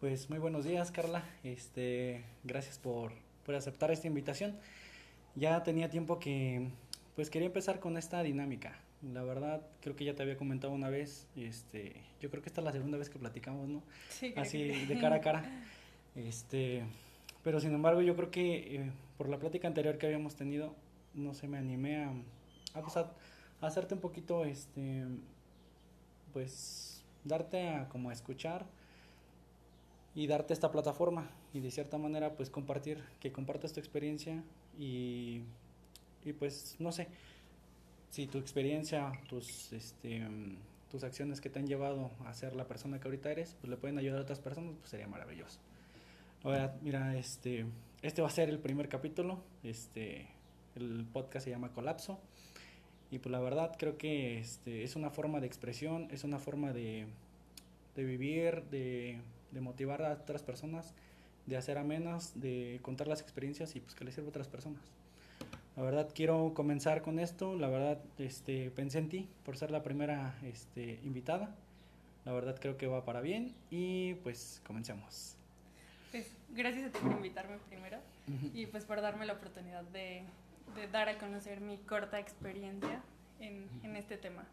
Pues muy buenos días, Carla. Este, gracias por, por aceptar esta invitación. Ya tenía tiempo que pues quería empezar con esta dinámica. La verdad, creo que ya te había comentado una vez, este, yo creo que esta es la segunda vez que platicamos, ¿no? Sí, Así de cara a cara. Este, pero sin embargo, yo creo que eh, por la plática anterior que habíamos tenido, no sé, me animé a, a, pues, a- a hacerte un poquito, este, pues, darte a como a escuchar y darte esta plataforma y de cierta manera, pues, compartir, que compartas tu experiencia y, y pues, no sé, si tu experiencia, tus, este, tus acciones que te han llevado a ser la persona que ahorita eres, pues le pueden ayudar a otras personas, pues sería maravilloso. Ahora, mira, este, este va a ser el primer capítulo, este, el podcast se llama Colapso, y pues la verdad creo que este, es una forma de expresión, es una forma de, de vivir, de, de motivar a otras personas, de hacer amenas, de contar las experiencias y pues que les sirva a otras personas. La verdad quiero comenzar con esto, la verdad este, pensé en ti por ser la primera este, invitada, la verdad creo que va para bien y pues comencemos. Pues gracias a ti por invitarme primero y pues por darme la oportunidad de, de dar a conocer mi corta experiencia en, en este tema.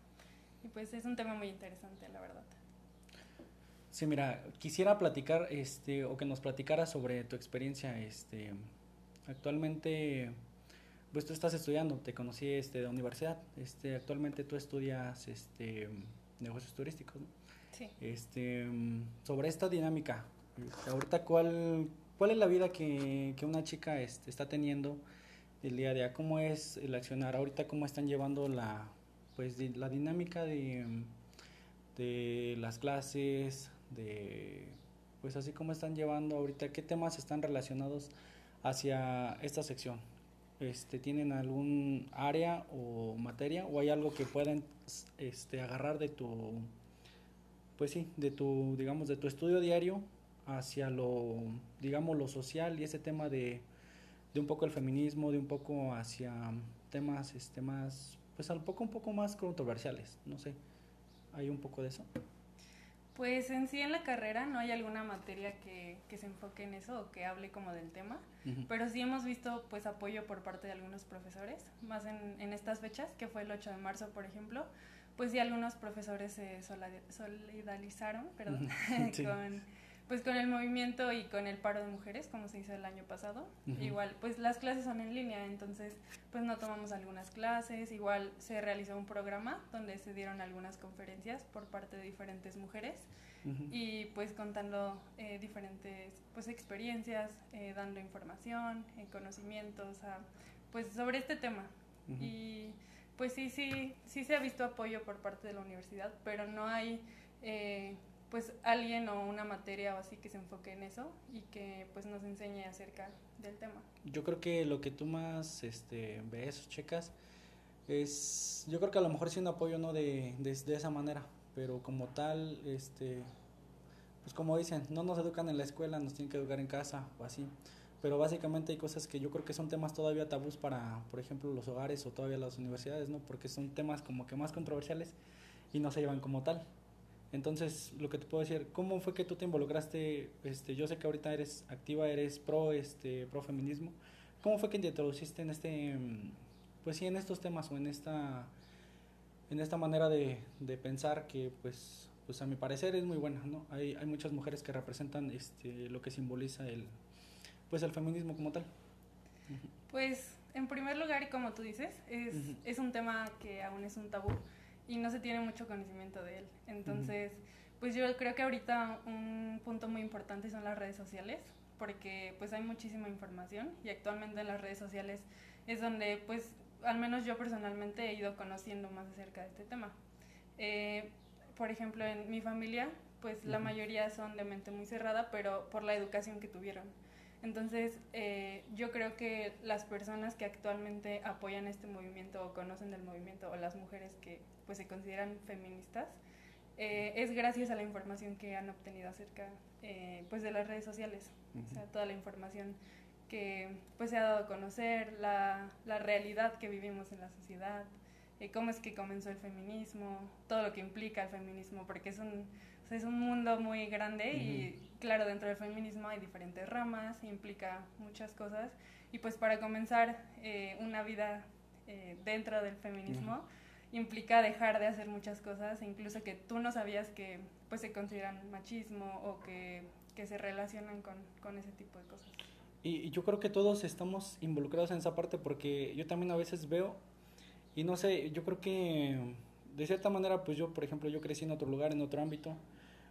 Y pues es un tema muy interesante, la verdad. Sí, mira, quisiera platicar, este, o que nos platicara sobre tu experiencia, este, actualmente, pues tú estás estudiando, te conocí, este, de universidad, este, actualmente tú estudias, este, negocios turísticos, ¿no? Sí. Este, sobre esta dinámica, ahorita cuál, cuál es la vida que, que una chica, este, está teniendo el día a día, cómo es el accionar, ahorita cómo están llevando la, pues, la dinámica de, de las clases, de pues así como están llevando ahorita, qué temas están relacionados hacia esta sección. Este, ¿tienen algún área o materia o hay algo que pueden este agarrar de tu pues sí, de tu digamos de tu estudio diario hacia lo digamos lo social y ese tema de de un poco el feminismo, de un poco hacia temas este más pues un poco un poco más controversiales, no sé. Hay un poco de eso. Pues en sí en la carrera no hay alguna materia que, que se enfoque en eso o que hable como del tema, pero sí hemos visto pues apoyo por parte de algunos profesores, más en, en estas fechas, que fue el 8 de marzo, por ejemplo, pues sí algunos profesores se solidarizaron, perdón, Sí. con pues con el movimiento y con el paro de mujeres, como se hizo el año pasado. Igual, pues las clases son en línea, entonces pues no tomamos algunas clases, igual se realizó un programa donde se dieron algunas conferencias por parte de diferentes mujeres y pues contando eh, diferentes pues experiencias, eh, dando información, eh, conocimientos, a, pues sobre este tema. Y pues sí, sí, sí se ha visto apoyo por parte de la universidad, pero no hay eh, pues alguien o una materia o así que se enfoque en eso y que pues nos enseñe acerca del tema. Yo creo que lo que tú más este, ves, checas, es, yo creo que a lo mejor sí un apoyo no de, de, de esa manera, pero como tal, este, pues como dicen, no nos educan en la escuela, nos tienen que educar en casa o así. Pero básicamente hay cosas que yo creo que son temas todavía tabús para, por ejemplo, los hogares o todavía las universidades, ¿no? Porque son temas como que más controversiales y no se llevan como tal. Entonces, lo que te puedo decir, ¿cómo fue que tú te involucraste? Este, yo sé que ahorita eres activa, eres pro, este, pro feminismo. ¿Cómo fue que te introduciste en este, mm, pues sí, en estos temas o en esta, en esta manera de, de pensar que, pues, pues a mi parecer es muy buena, ¿no? Hay, hay muchas mujeres que representan, este, lo que simboliza el, pues el feminismo como tal. Pues en primer lugar, y como tú dices, es, Ujú. es un tema que aún es un tabú y no se tiene mucho conocimiento de él. Entonces, pues yo creo que ahorita un punto muy importante son las redes sociales, porque pues hay muchísima información y actualmente en las redes sociales es donde pues al menos yo personalmente he ido conociendo más acerca de este tema. Eh, por ejemplo, en mi familia, pues la Ujú. mayoría son de mente muy cerrada, pero por la educación que tuvieron. Entonces, eh, yo creo que las personas que actualmente apoyan este movimiento o conocen del movimiento o las mujeres que pues se consideran feministas, eh, es gracias a la información que han obtenido acerca eh, pues de las redes sociales. O sea, toda la información que pues se ha dado a conocer, la, la realidad que vivimos en la sociedad, cómo es que comenzó el feminismo, todo lo que implica el feminismo, porque es un, o sea, es un mundo muy grande y claro, dentro del feminismo hay diferentes ramas, implica muchas cosas. Y pues para comenzar eh, una vida eh, dentro del feminismo implica dejar de hacer muchas cosas, e incluso que tú no sabías que pues se consideran machismo o que, que se relacionan con, con, ese tipo de cosas. Y, yo creo que todos estamos involucrados en esa parte porque yo también a veces veo, y no sé, yo creo que de cierta manera, pues yo, por ejemplo, yo crecí en otro lugar, en otro ámbito,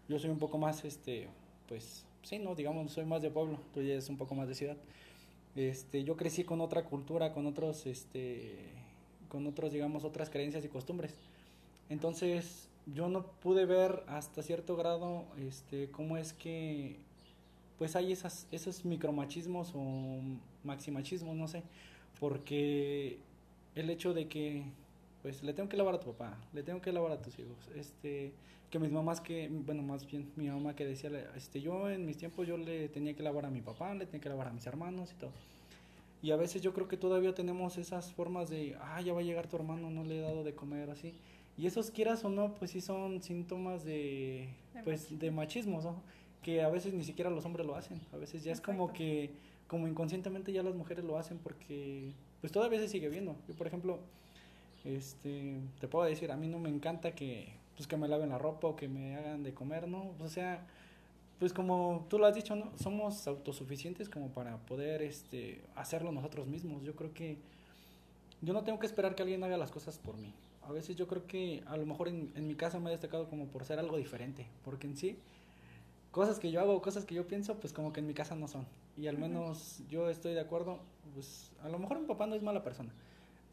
yo soy un poco más, este, pues, sí, no, digamos, soy más de pueblo, tú ya es un poco más de ciudad. Este, yo crecí con otra cultura, con otros, este, con otros, digamos, otras creencias y costumbres. Entonces, yo no pude ver hasta cierto grado, este, cómo es que, pues hay esas, esos micromachismos o maximachismos, no sé, porque el hecho de que, pues, le tengo que lavar a tu papá, le tengo que lavar a tus hijos, este, que mis mamás que, bueno, más bien mi mamá que decía, este, yo en mis tiempos yo le tenía que lavar a mi papá, le tenía que lavar a mis hermanos y todo. Y a veces yo creo que todavía tenemos esas formas de, ah, ya va a llegar tu hermano, no le he dado de comer, así. Y esos quieras o no, pues sí son síntomas de, pues, de machismo, ¿no? Que a veces ni siquiera los hombres lo hacen. A veces ya es como que, como inconscientemente ya las mujeres lo hacen porque, pues todavía se sigue viendo. Yo, por ejemplo, este, te puedo decir, a mí no me encanta que pues que me laven la ropa o que me hagan de comer, ¿no? O sea, pues como tú lo has dicho, ¿no? Somos autosuficientes como para poder este, hacerlo nosotros mismos. Yo creo que yo no tengo que esperar que alguien haga las cosas por mí. A veces yo creo que a lo mejor en, en mi casa me ha destacado como por ser algo diferente, porque en sí, cosas que yo hago, cosas que yo pienso, pues como que en mi casa no son. Y al menos yo estoy de acuerdo, pues a lo mejor mi papá no es mala persona,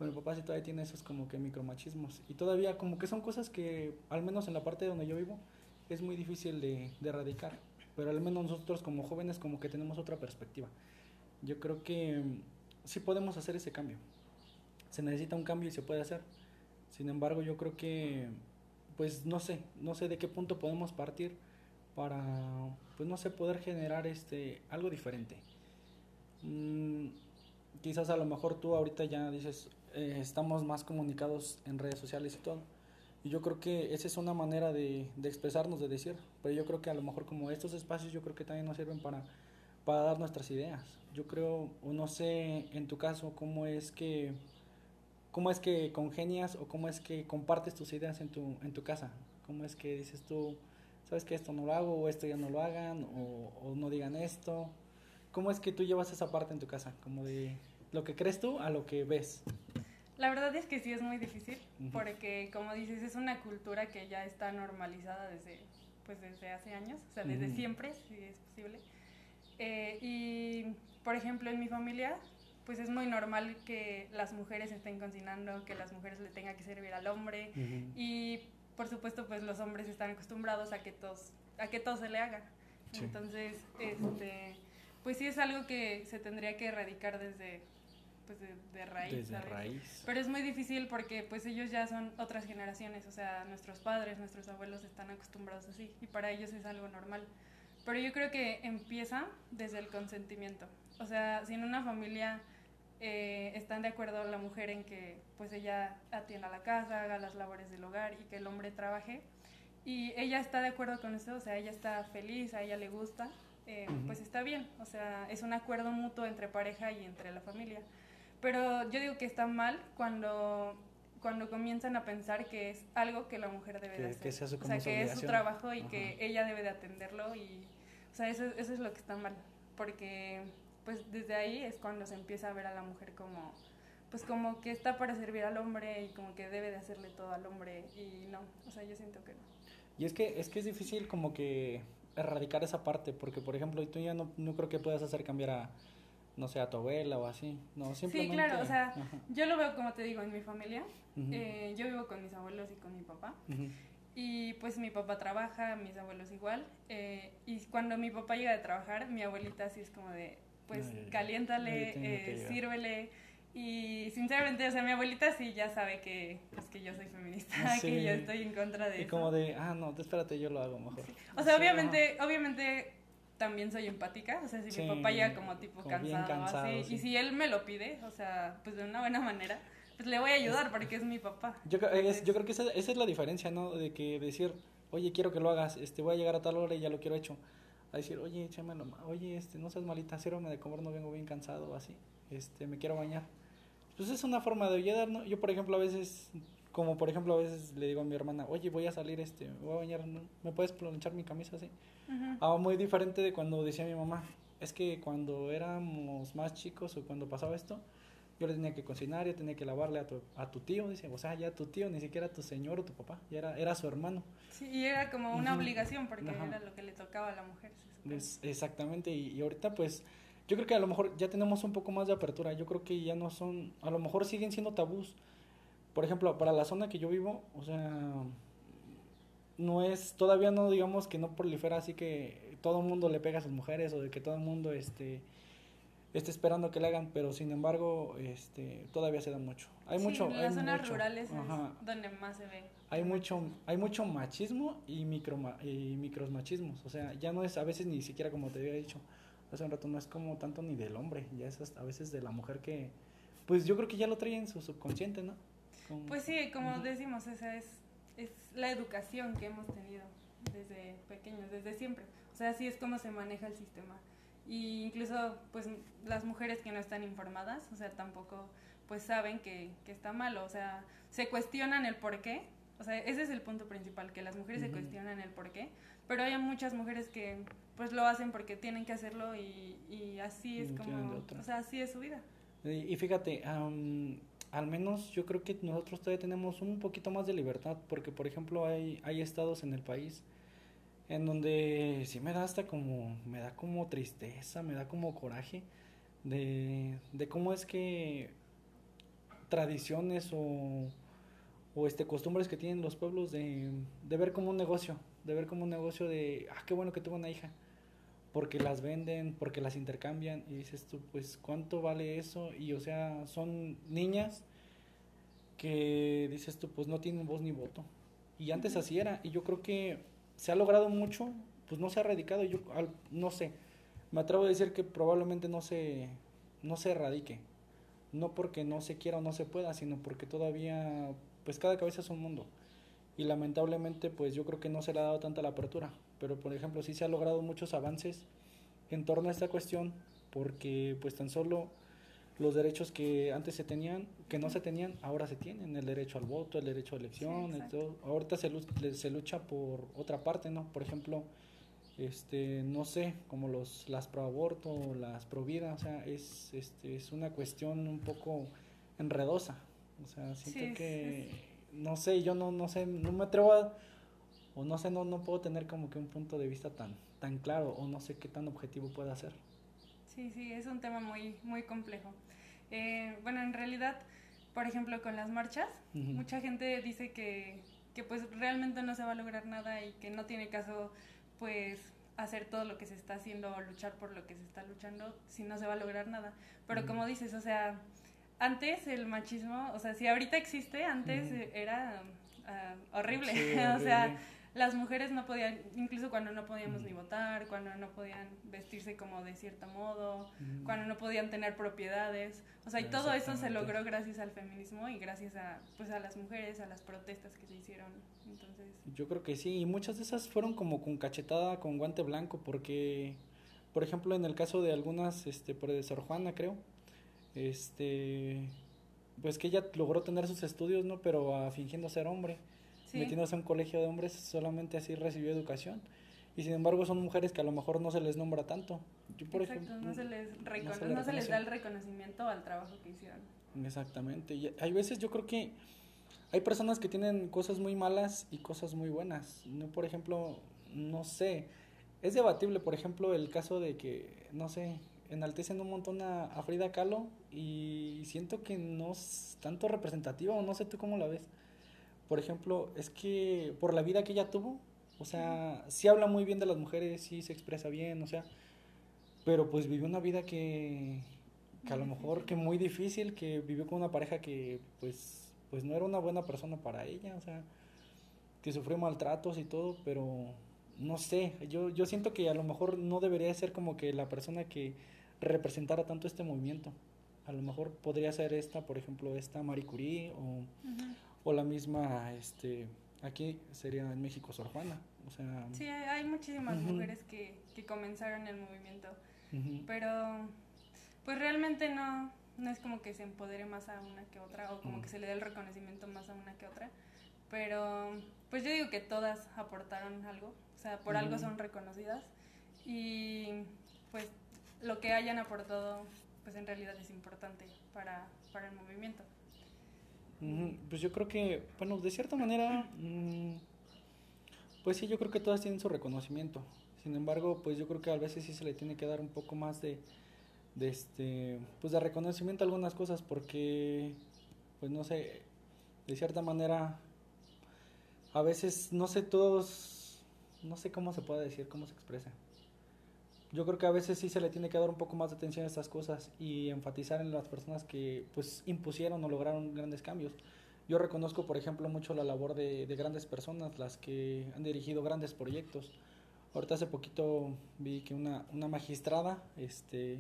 mi papá sí todavía tiene esos como que micromachismos. Y todavía como que son cosas que, al menos en la parte donde yo vivo, es muy difícil de, de erradicar. Pero al menos nosotros como jóvenes como que tenemos otra perspectiva. Yo creo que mm, sí podemos hacer ese cambio. Se necesita un cambio y se puede hacer. Sin embargo, yo creo que, pues no sé, no sé de qué punto podemos partir para, pues no sé, poder generar este, algo diferente. Mm, quizás a lo mejor tú ahorita ya dices, eh, estamos más comunicados en redes sociales y todo. Y yo creo que esa es una manera de, de, expresarnos, de decir. Pero yo creo que a lo mejor como estos espacios yo creo que también nos sirven para, para dar nuestras ideas. Yo creo, o no sé en tu caso cómo es que cómo es que congenias o cómo es que compartes tus ideas en tu, en tu casa. Cómo es que dices tú, sabes que esto no lo hago o esto ya no lo hagan o, o no digan esto. ¿Cómo es que tú llevas esa parte en tu casa? Como de lo que crees tú a lo que ves. La verdad es que sí es muy difícil, porque como dices, es una cultura que ya está normalizada desde, pues desde hace años, o sea, desde siempre, si es posible. Eh, y, por ejemplo, en mi familia, pues es muy normal que las mujeres estén cocinando, que las mujeres le tengan que servir al hombre, y por supuesto, pues los hombres están acostumbrados a que todos, a que todo se le haga. Entonces, este, pues sí es algo que se tendría que erradicar desde pues de, raíz, raíz. Pero es muy difícil porque pues ellos ya son otras generaciones, o sea, nuestros padres, nuestros abuelos están acostumbrados así y para ellos es algo normal. Pero yo creo que empieza desde el consentimiento. O sea, si en una familia eh, están de acuerdo la mujer en que pues ella atienda la casa, haga las labores del hogar y que el hombre trabaje, y ella está de acuerdo con eso, o sea, ella está feliz, a ella le gusta, eh, pues está bien. O sea, es un acuerdo mutuo entre pareja y entre la familia. Pero yo digo que está mal cuando cuando comienzan a pensar que es algo que la mujer debe de hacer. Que o sea, que es su trabajo y que ella debe de atenderlo y o sea, eso, eso es lo que está mal, porque pues desde ahí es cuando se empieza a ver a la mujer como pues como que está para servir al hombre y como que debe de hacerle todo al hombre y no, o sea, yo siento que no. Y es que es que es difícil como que erradicar esa parte, porque por ejemplo, tú ya no, no creo que puedas hacer cambiar a no sé, a tu abuela o así. No, simplemente... Sí, claro, o sea, yo lo veo como te digo en mi familia. eh, yo vivo con mis abuelos y con mi papá. Y pues mi papá trabaja, mis abuelos igual. Eh, y cuando mi papá llega de trabajar, mi abuelita así es como de, pues caliéntale, eh, sírvele. Y sinceramente, o sea, mi abuelita sí ya sabe que, pues, que yo soy feminista, que yo estoy en contra de y como de, ah, no, espérate, yo lo hago mejor. O sea, obviamente, obviamente también soy empática, o sea, si mi papá llega como tipo cansado, así, y si él me lo pide, o sea, pues de una buena manera, pues le voy a ayudar porque es mi papá. Yo, yo creo que esa, esa, es la diferencia, ¿no? De que decir, oye, quiero que lo hagas, este, voy a llegar a tal hora y ya lo quiero hecho. a decir, oye, échamelo, oye, este, no seas malita, sírvame de comer, no vengo bien cansado o así, este, me quiero bañar. Pues es una forma de ayudar, ¿no? Yo, por ejemplo, a veces, como por ejemplo, a veces le digo a mi hermana, oye, voy a salir, este, me voy a bañar, ¿no? ¿me puedes planchar mi camisa así? Ah, muy diferente de cuando decía mi mamá, es que cuando éramos más chicos o cuando pasaba esto, yo le tenía que cocinar, yo tenía que lavarle a tu, a tu tío, dice, o sea, ya tu tío, ni siquiera tu señor o tu papá, ya era, era su hermano. Sí, y era como una obligación porque era lo que le tocaba a la mujer. exactamente, y, y, ahorita pues yo creo que a lo mejor ya tenemos un poco más de apertura, yo creo que ya no son, a lo mejor siguen siendo tabús. Por ejemplo, para la zona que yo vivo, o sea, no es, todavía no digamos que no prolifera así que todo el mundo le pega a sus mujeres o de que todo el mundo, este esté esperando que le hagan, pero sin embargo, este, todavía se da mucho. Hay mucho. En las zonas rurales es donde más se ve. Hay mucho, hay mucho machismo y micro y micromachismos. O sea, ya no es a veces ni siquiera como te había dicho hace un rato, no es como tanto ni del hombre, ya es a veces de la mujer que, pues yo creo que ya lo trae en su subconsciente, ¿no? pues sí, como decimos, esa es, es la educación que hemos tenido desde pequeños, desde siempre. O sea, así es como se maneja el sistema. Y incluso pues las mujeres que no están informadas, o sea, tampoco pues saben que, que está malo, o sea, se cuestionan el por qué, o sea, ese es el punto principal, que las mujeres se cuestionan el por qué, pero hay muchas mujeres que pues lo hacen porque tienen que hacerlo y, y así es como, o sea, así es su vida. Y, fíjate, al menos yo creo que nosotros todavía tenemos un poquito más de libertad, porque por ejemplo hay, hay estados en el país en donde sí me da hasta como, me da como tristeza, me da como coraje de, de cómo es que tradiciones o, o este costumbres que tienen los pueblos de, de ver como un negocio, de ver como un negocio de, ah, qué bueno que tuvo una hija, porque las venden, porque las intercambian y dices tú, pues, ¿cuánto vale eso? Y o sea, son niñas que dices tú, pues no tienen voz ni voto. Y antes así era, y yo creo que se ha logrado mucho, pues no se ha erradicado. Yo no sé, me atrevo a decir que probablemente no se, no se erradique. No porque no se quiera o no se pueda, sino porque todavía, pues cada cabeza es un mundo. Y lamentablemente, pues yo creo que no se le ha dado tanta la apertura. Pero por ejemplo, sí se ha logrado muchos avances en torno a esta cuestión, porque pues tan solo los derechos que antes se tenían, que no se tenían, ahora se tienen, el derecho al voto, el derecho a elección, todo. ahorita se, se lucha por otra parte, ¿no? Por ejemplo, este, no sé, como los, las pro aborto, las pro vida, o sea, es, este, es una cuestión un poco enredosa, o sea, siento que, no sé, yo no, no sé, no me atrevo a, o no sé, no, no puedo tener como que un punto de vista tan, tan claro, o no sé qué tan objetivo pueda ser. Sí, sí, es un tema muy, muy complejo. Eh, bueno, en realidad, por ejemplo, con las marchas, mucha gente dice que, que pues realmente no se va a lograr nada y que no tiene caso pues hacer todo lo que se está haciendo o luchar por lo que se está luchando si no se va a lograr nada. Pero como dices, o sea, antes el machismo, o sea, si ahorita existe, antes era ah, horrible. o sea, las mujeres no podían, incluso cuando no podíamos ni votar, cuando no podían vestirse como de cierto modo, cuando no podían tener propiedades, o sea, y todo eso se logró gracias al feminismo y gracias a, pues, a las mujeres, a las protestas que se hicieron, entonces... Yo creo que sí, y muchas de esas fueron como con cachetada, con guante blanco, porque, por ejemplo, en el caso de algunas, este, por de Sor Juana, creo, este, pues que ella logró tener sus estudios, ¿no? Pero a, fingiendo ser hombre metiéndose a un colegio de hombres, solamente así recibió educación. Y sin embargo son mujeres que a lo mejor no se les nombra tanto. Yo, por Exacto, no, se les no, se les da el reconocimiento al trabajo que hicieron. Exactamente. Y hay veces yo creo que hay personas que tienen cosas muy malas y cosas muy buenas. No, por ejemplo, no sé, es debatible, por ejemplo, el caso de que, no sé, enaltecen un montón a, a Frida Kahlo y siento que no es tanto representativa o no sé tú cómo la ves. Por ejemplo, es que por la vida que ella tuvo, o sea, sí habla muy bien de las mujeres, sí se expresa bien, o sea, pero pues vivió una vida que, que a lo mejor que muy difícil, que vivió con una pareja que pues, pues no era una buena persona para ella, o sea, que sufrió maltratos y todo, pero no sé, yo, yo siento que a lo mejor no debería ser como que la persona que representara tanto este movimiento. A lo mejor podría ser esta, por ejemplo, esta Marie Curie o, o la misma, este, aquí sería en México Sor Juana. O sea, sí, hay muchísimas mujeres que, que comenzaron el movimiento, pero pues realmente no, no es como que se empodere más a una que otra o como que se le dé el reconocimiento más a una que otra, pero pues yo digo que todas aportaron algo, o sea, por algo son reconocidas y pues lo que hayan aportado pues en realidad es importante para, para el movimiento. Pues yo creo que, bueno, de cierta manera, mm, pues sí, yo creo que todas tienen su reconocimiento. Sin embargo, pues yo creo que a veces sí se le tiene que dar un poco más de, de este, pues de reconocimiento a algunas cosas porque, pues no sé, de cierta manera, a veces, no sé, todos, no sé cómo se puede decir, cómo se expresa yo creo que a veces sí se le tiene que dar un poco más de atención a estas cosas y enfatizar en las personas que pues impusieron o lograron grandes cambios. Yo reconozco, por ejemplo, mucho la labor de, grandes personas, las que han dirigido grandes proyectos. Ahorita hace poquito vi que una, una magistrada este,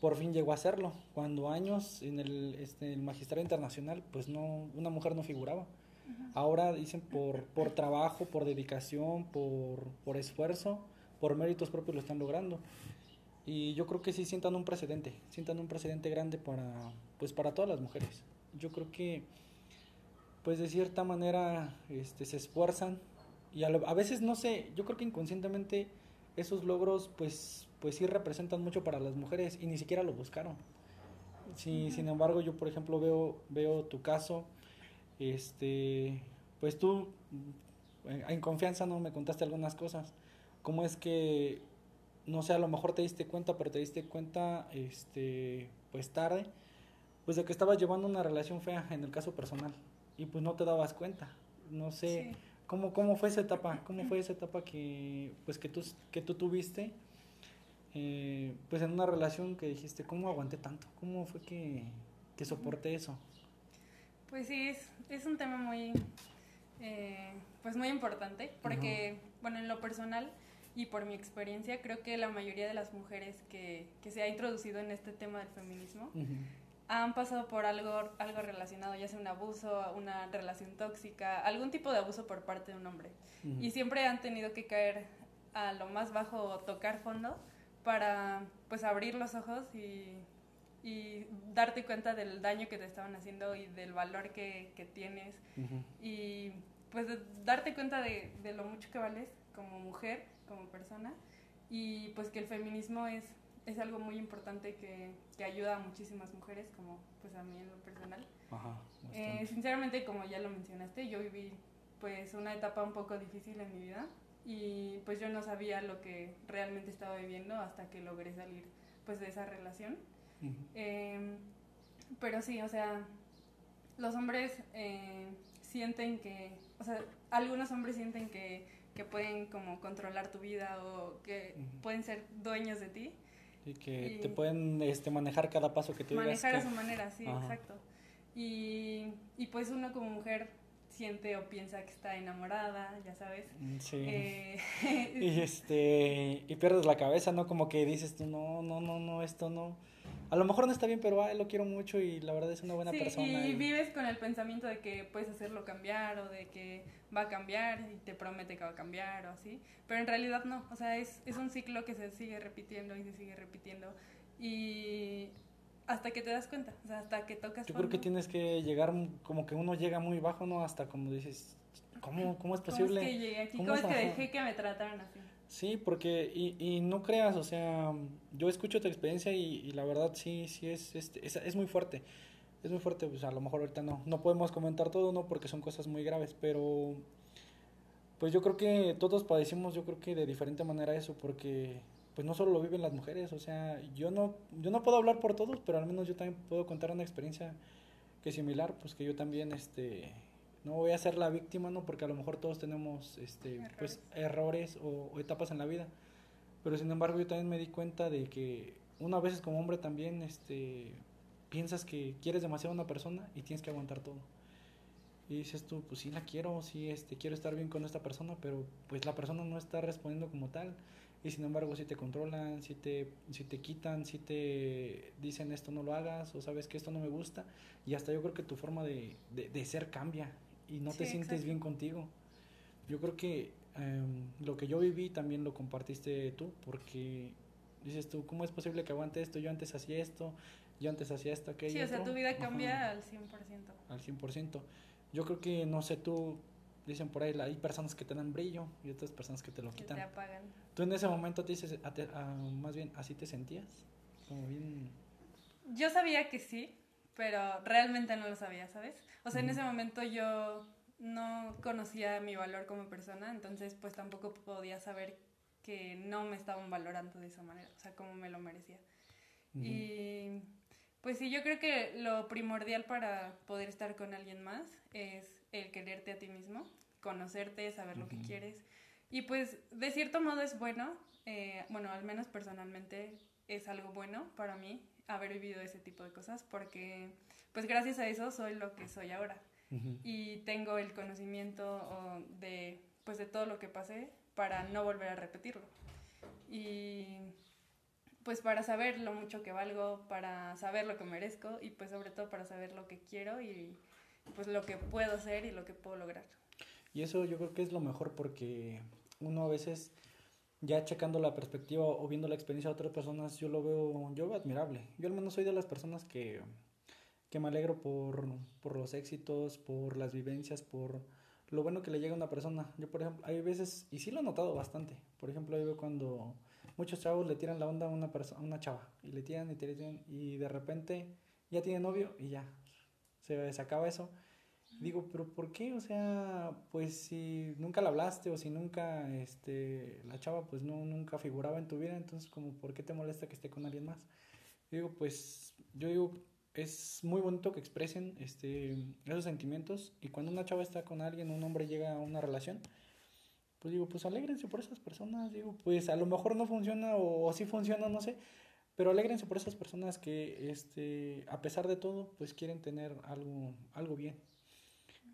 por fin llegó a hacerlo, cuando años en el, este, el magistrado internacional, pues no, una mujer no figuraba. Ahora dicen por, por trabajo, por dedicación, por, por esfuerzo, por méritos propios lo están logrando. Y yo creo que sí sientan un precedente, sientan un precedente grande para, pues para todas las mujeres. Yo creo que, pues de cierta manera, este, se esfuerzan y a, a veces, no sé, yo creo que inconscientemente esos logros, pues, pues sí representan mucho para las mujeres y ni siquiera lo buscaron. Sí, Sin embargo, yo, por ejemplo, veo, veo tu caso, este, pues tú, en confianza, ¿no? Me contaste algunas cosas cómo es que, no sé, a lo mejor te diste cuenta, pero te diste cuenta, este, pues tarde, pues de que estabas llevando una relación fea en el caso personal y pues no te dabas cuenta. No sé, ¿cómo, ¿cómo fue esa etapa? ¿Cómo fue esa etapa que, pues que tú, que tú tuviste? Eh, pues en una relación que dijiste, ¿cómo aguanté tanto? ¿Cómo fue que, que soporté eso? Pues sí, es, es un tema muy, eh, pues muy importante, porque, bueno, en lo personal, y por mi experiencia, creo que la mayoría de las mujeres que, que se ha introducido en este tema del feminismo han pasado por algo, algo relacionado, ya sea un abuso, una relación tóxica, algún tipo de abuso por parte de un hombre. Y siempre han tenido que caer a lo más bajo o tocar fondo para pues abrir los ojos y, y darte cuenta del daño que te estaban haciendo y del valor que, que tienes. Y pues darte cuenta de, de lo mucho que vales como mujer como persona y pues que el feminismo es, es algo muy importante que, que ayuda a muchísimas mujeres, como pues a mí en lo personal. eh, sinceramente, como ya lo mencionaste, yo viví pues una etapa un poco difícil en mi vida y pues yo no sabía lo que realmente estaba viviendo hasta que logré salir pues de esa relación. eh, pero sí, o sea, los hombres eh, sienten que, o sea, algunos hombres sienten que que pueden como controlar tu vida o que pueden ser dueños de ti. Y que te pueden este, manejar cada paso que tú Manejar a su manera, sí, exacto. Y, y pues uno como mujer siente o piensa que está enamorada, ya sabes. Mm, sí. Eh, y este y pierdes la cabeza, ¿no? Como que dices tú, no, no, no, no, esto no a lo mejor no está bien, pero lo quiero mucho y la verdad es una buena persona. Y, vives con el pensamiento de que puedes hacerlo cambiar o de que va a cambiar y te promete que va a cambiar o así. Pero en realidad no, o sea, es, es un ciclo que se sigue repitiendo y se sigue repitiendo. Y hasta que te das cuenta, o sea, hasta que tocas. Yo creo que tienes que llegar, como que uno llega muy bajo, ¿no? Hasta como dices, ¿cómo, cómo es posible? ¿Cómo es que llegué aquí? ¿Cómo, es que dejé que me trataran así? Sí, porque, y, y no creas, o sea, yo escucho tu experiencia y, la verdad sí, sí es, este, es, es, muy fuerte. Es muy fuerte, pues a lo mejor ahorita no, no podemos comentar todo, ¿no? Porque son cosas muy graves, pero pues yo creo que todos padecimos, yo creo que de diferente manera eso, porque pues no solo lo viven las mujeres, o sea, yo no, yo no puedo hablar por todos, pero al menos yo también puedo contar una experiencia que similar, pues que yo también, este, no voy a ser la víctima, ¿no? Porque a lo mejor todos tenemos este, errores. pues errores o, etapas en la vida. Pero sin embargo yo también me di cuenta de que una vez como hombre también este, piensas que quieres demasiado a una persona y tienes que aguantar todo. Y dices tú, pues sí la quiero, sí este, quiero estar bien con esta persona, pero pues la persona no está respondiendo como tal. Y sin embargo si te controlan, si te, si te quitan, si te dicen esto no lo hagas o sabes que esto no me gusta. Y hasta yo creo que tu forma de, de, de ser cambia y no te sientes bien contigo. Yo creo que em, lo que yo viví también lo compartiste tú, porque dices tú, ¿cómo es posible que aguante esto? Yo antes hacía esto, yo antes hacía esto, aquello. Sí, o sea, tu vida cambia al 100%. Al 100%. Yo creo que, no sé, tú, dicen por ahí, hay personas que te dan brillo y otras personas que te lo quitan. te apagan. Tú en ese momento te dices, más bien, ¿así te sentías? Como bien... Yo sabía que sí, pero realmente no lo sabía, ¿sabes? O sea, en ese momento yo no conocía mi valor como persona, entonces pues tampoco podía saber que no me estaban valorando de esa manera, o sea, como me lo merecía. Y pues sí, yo creo que lo primordial para poder estar con alguien más es el quererte a ti mismo, conocerte, saber lo que quieres. Y pues de cierto modo es bueno, eh, bueno, al menos personalmente es algo bueno para mí haber vivido ese tipo de cosas porque pues gracias a eso soy lo que soy ahora. Y tengo el conocimiento de pues de todo lo que pasé para no volver a repetirlo. Y pues para saber lo mucho que valgo, para saber lo que merezco y pues sobre todo para saber lo que quiero y pues lo que puedo hacer y lo que puedo lograr. Y eso yo creo que es lo mejor porque uno a veces ya checando la perspectiva o viendo la experiencia de otras personas, yo lo veo, yo veo admirable. Yo al menos soy de las personas que, que me alegro por, por los éxitos, por las vivencias, por lo bueno que le llega a una persona. Yo, por ejemplo, hay veces, y sí lo he notado bastante, por ejemplo, yo veo cuando muchos chavos le tiran la onda a una, persona, una chava, y le tiran y tiran, y de repente ya tiene novio y ya, se, se acaba eso. Digo, pero ¿por qué? O sea, pues si nunca la hablaste o si nunca, este, la chava pues no, nunca figuraba en tu vida, entonces como, ¿por qué te molesta que esté con alguien más? digo, pues, yo digo, es muy bonito que expresen, este, esos sentimientos y cuando una chava está con alguien, un hombre llega a una relación, pues digo, pues alégrense por esas personas, digo, pues a lo mejor no funciona o, o sí funciona, no sé, pero alégrense por esas personas que, este, a pesar de todo, pues quieren tener algo, algo bien.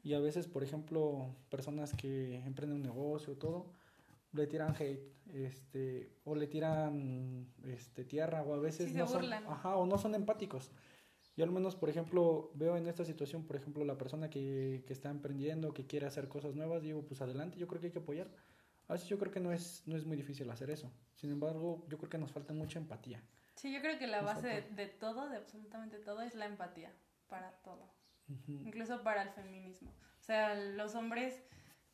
Y a veces, por ejemplo, personas que emprenden un negocio, todo, le tiran hate, este, o le tiran este, tierra, o a veces no son, ajá, o no son empáticos. Yo al menos, por ejemplo, veo en esta situación, por ejemplo, la persona que, que está emprendiendo, que quiere hacer cosas nuevas, digo, pues adelante, yo creo que hay que apoyar. A veces yo creo que no es, no es muy difícil hacer eso. Sin embargo, yo creo que nos falta mucha empatía. Sí, yo creo que la base de, de, todo, de absolutamente todo, es la empatía para todo incluso para el feminismo. O sea, los hombres,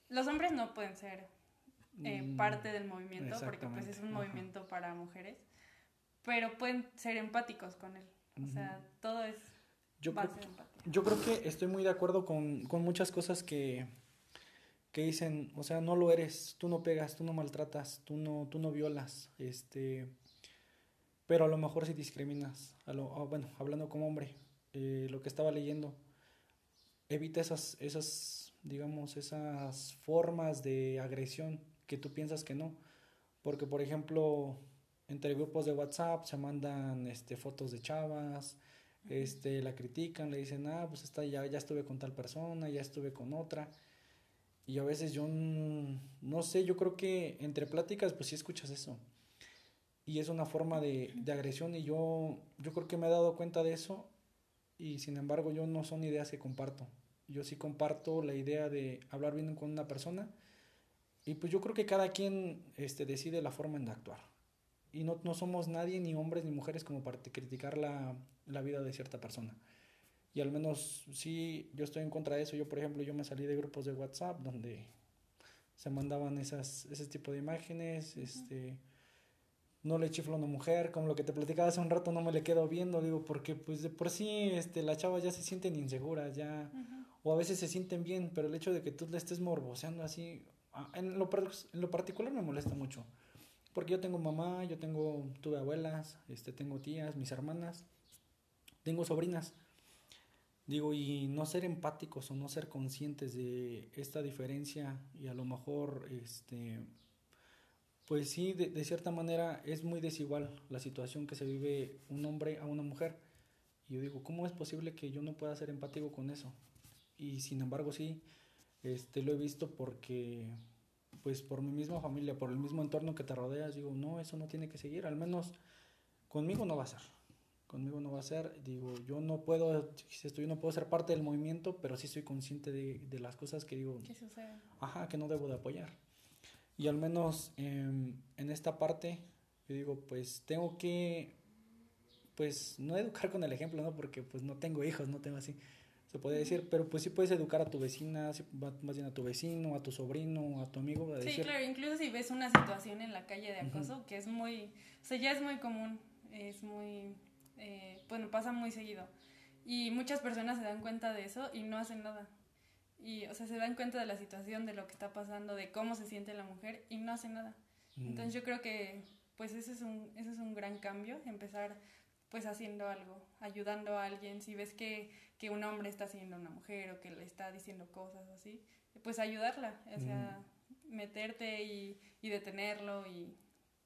los hombres no pueden ser eh, mm, parte del movimiento porque pues es un movimiento para mujeres, pero pueden ser empáticos con él. O sea, todo es yo base creo, empatía. Yo creo que estoy muy de acuerdo con, con muchas cosas que, que dicen, o sea, no lo eres, tú no pegas, tú no maltratas, tú no, tú no violas, este, pero a lo mejor si discriminas, a lo, bueno, hablando como hombre, eh, lo que estaba leyendo, evita esas, esas, digamos, esas formas de agresión que tú piensas que no. Porque, por ejemplo, entre grupos de WhatsApp se mandan este, fotos de chavas, este, la critican, le dicen, ah, pues está, ya, ya estuve con tal persona, ya estuve con otra. Y a veces yo no sé, yo creo que entre pláticas pues sí escuchas eso. Y es una forma de, de, agresión y yo, yo creo que me he dado cuenta de eso y sin embargo yo no son ideas que comparto yo sí comparto la idea de hablar bien con una persona y pues yo creo que cada quien este, decide la forma en de actuar. Y no, no somos nadie, ni hombres ni mujeres, como para criticar la, la, vida de cierta persona. Y al menos sí, yo estoy en contra de eso. Yo, por ejemplo, yo me salí de grupos de WhatsApp donde se mandaban esas, ese tipo de imágenes, este no le chiflo a una mujer, como lo que te platicaba hace un rato, no me le quedo viendo, digo, porque pues de por sí este, las chavas ya se sienten inseguras, ya, o a veces se sienten bien, pero el hecho de que tú le estés morboseando así, en lo, en lo particular me molesta mucho, porque yo tengo mamá, yo tengo, tuve abuelas, este, tengo tías, mis hermanas, tengo sobrinas, digo, y no ser empáticos o no ser conscientes de esta diferencia y a lo mejor, este, pues sí, de, cierta manera es muy desigual la situación que se vive un hombre a una mujer. Y yo digo, ¿cómo es posible que yo no pueda ser empático con eso? Y sin embargo sí, este, lo he visto porque, pues por mi misma familia, por el mismo entorno que te rodeas, digo, no, eso no tiene que seguir, al menos conmigo no va a ser. Conmigo no va a ser, digo, yo no puedo, yo no puedo ser parte del movimiento, pero sí soy consciente de, de las cosas que digo, ajá, que no debo de apoyar. Y al menos em, en esta parte, yo digo, pues tengo que, pues no educar con el ejemplo, ¿no? Porque pues no tengo hijos, no tengo así, se puede decir, pero pues sí puedes educar a tu vecina, más bien a tu vecino, a tu sobrino, a tu amigo. sí, claro, incluso si ves una situación en la calle de acoso, que es muy, o sea, ya es muy común, es muy, eh, bueno, pasa muy seguido. Y muchas personas se dan cuenta de eso y no hacen nada y, o sea, se dan cuenta de la situación, de lo que está pasando, de cómo se siente la mujer y no hace nada. Mm. Entonces yo creo que, pues ese es un, ese es un gran cambio, empezar pues haciendo algo, ayudando a alguien, si ves que, que un hombre está haciendo a una mujer o que le está diciendo cosas así, pues ayudarla, o sea, mm. meterte y, y detenerlo y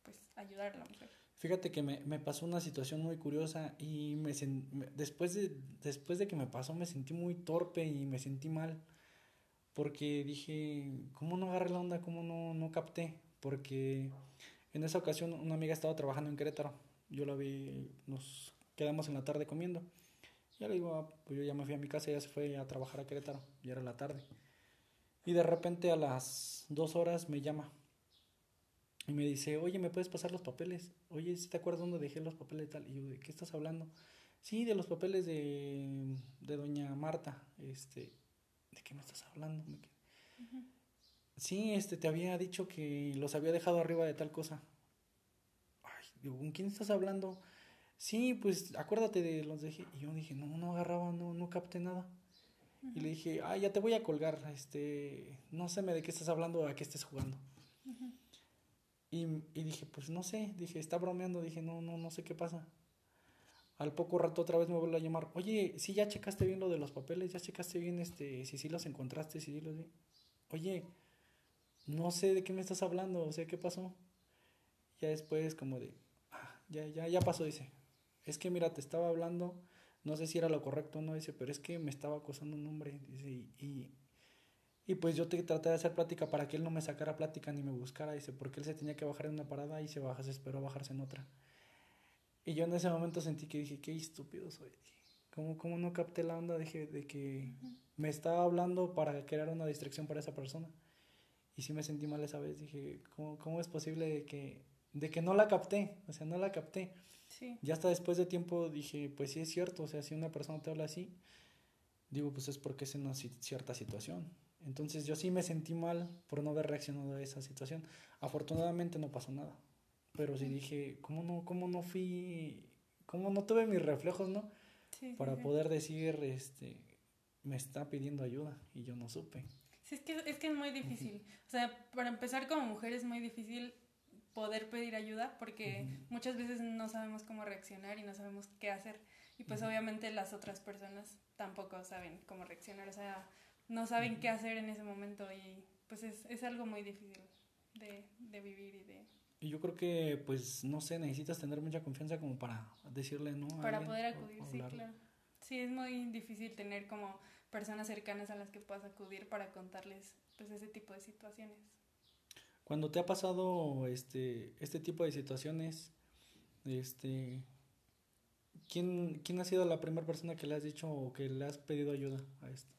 pues ayudar a la mujer. Fíjate que me, me, pasó una situación muy curiosa y me, después, de, después de que me pasó me sentí muy torpe y me sentí mal porque dije, ¿cómo no agarré la onda? ¿Cómo no, no capté? Porque en esa ocasión una amiga estaba trabajando en Querétaro. Yo la vi, nos quedamos en la tarde comiendo. Ya le digo, ah, pues yo ya me fui a mi casa, ya se fue a trabajar a Querétaro, ya era la tarde. Y de repente a las dos horas me llama y me dice, oye, ¿me puedes pasar los papeles? Oye, ¿sí te acuerdas dónde dejé los papeles y tal? Y yo, ¿de qué estás hablando? Sí, de los papeles de, de doña Marta. Este, ¿de qué me estás hablando? Sí, este, te había dicho que los había dejado arriba de tal cosa. Ay, digo, ¿con quién estás hablando? Sí, pues acuérdate de los dejé. Y yo dije, no, no agarraba, no, no capté nada. Y le dije, ay, ya te voy a colgar, este, no sé de qué estás hablando, a qué estés jugando. y, y dije, pues no sé, dije, está bromeando, dije, no, no, no sé qué pasa. Al poco rato otra vez me vuelve a llamar, oye, si ya checaste bien lo de los papeles, ya checaste bien este, si sí los encontraste, si sí los vi. Oye, no sé de qué me estás hablando, o sea, ¿qué pasó? Ya después como de, ah, ya, ya, ya pasó, dice. Es que mira, te estaba hablando, no sé si era lo correcto o no, dice, pero es que me estaba acosando un hombre, dice, y, y, pues yo te traté de hacer plática para que él no me sacara plática ni me buscara, dice, porque él se tenía que bajar en una parada y se bajase, esperó a bajarse en otra. Y yo en ese momento sentí que dije, qué estúpido soy. ¿Cómo, cómo no capté la onda? Dije, de que me estaba hablando para crear una distracción para esa persona. Y sí me sentí mal esa vez. Dije, ¿cómo, cómo es posible de que, de que no la capté? O sea, no la capté. Sí. Ya hasta después de tiempo dije, pues sí es cierto. O sea, si una persona te habla así, digo, pues es porque es en una cierta situación. Entonces yo sí me sentí mal por no haber reaccionado a esa situación. Afortunadamente no pasó nada. Pero sí dije, ¿cómo no, cómo no fui, cómo no tuve mis reflejos, no? Para poder decir, este, me está pidiendo ayuda y yo no supe. Sí, es que es, que es muy difícil. O sea, para empezar como mujer es muy difícil poder pedir ayuda porque muchas veces no sabemos cómo reaccionar y no sabemos qué hacer. Y pues obviamente las otras personas tampoco saben cómo reaccionar, o sea, no saben qué hacer en ese momento y pues es, es algo muy difícil de, de vivir y de y yo creo que, pues, no sé, necesitas tener mucha confianza como para decirle no. Para poder acudir, sí, claro. Sí, es muy difícil tener como personas cercanas a las que puedas acudir para contarles, pues, ese tipo de situaciones. Cuando te ha pasado este, este tipo de situaciones, este, ¿quién, ¿quién ha sido la primera persona que le has dicho o que le has pedido ayuda a esto?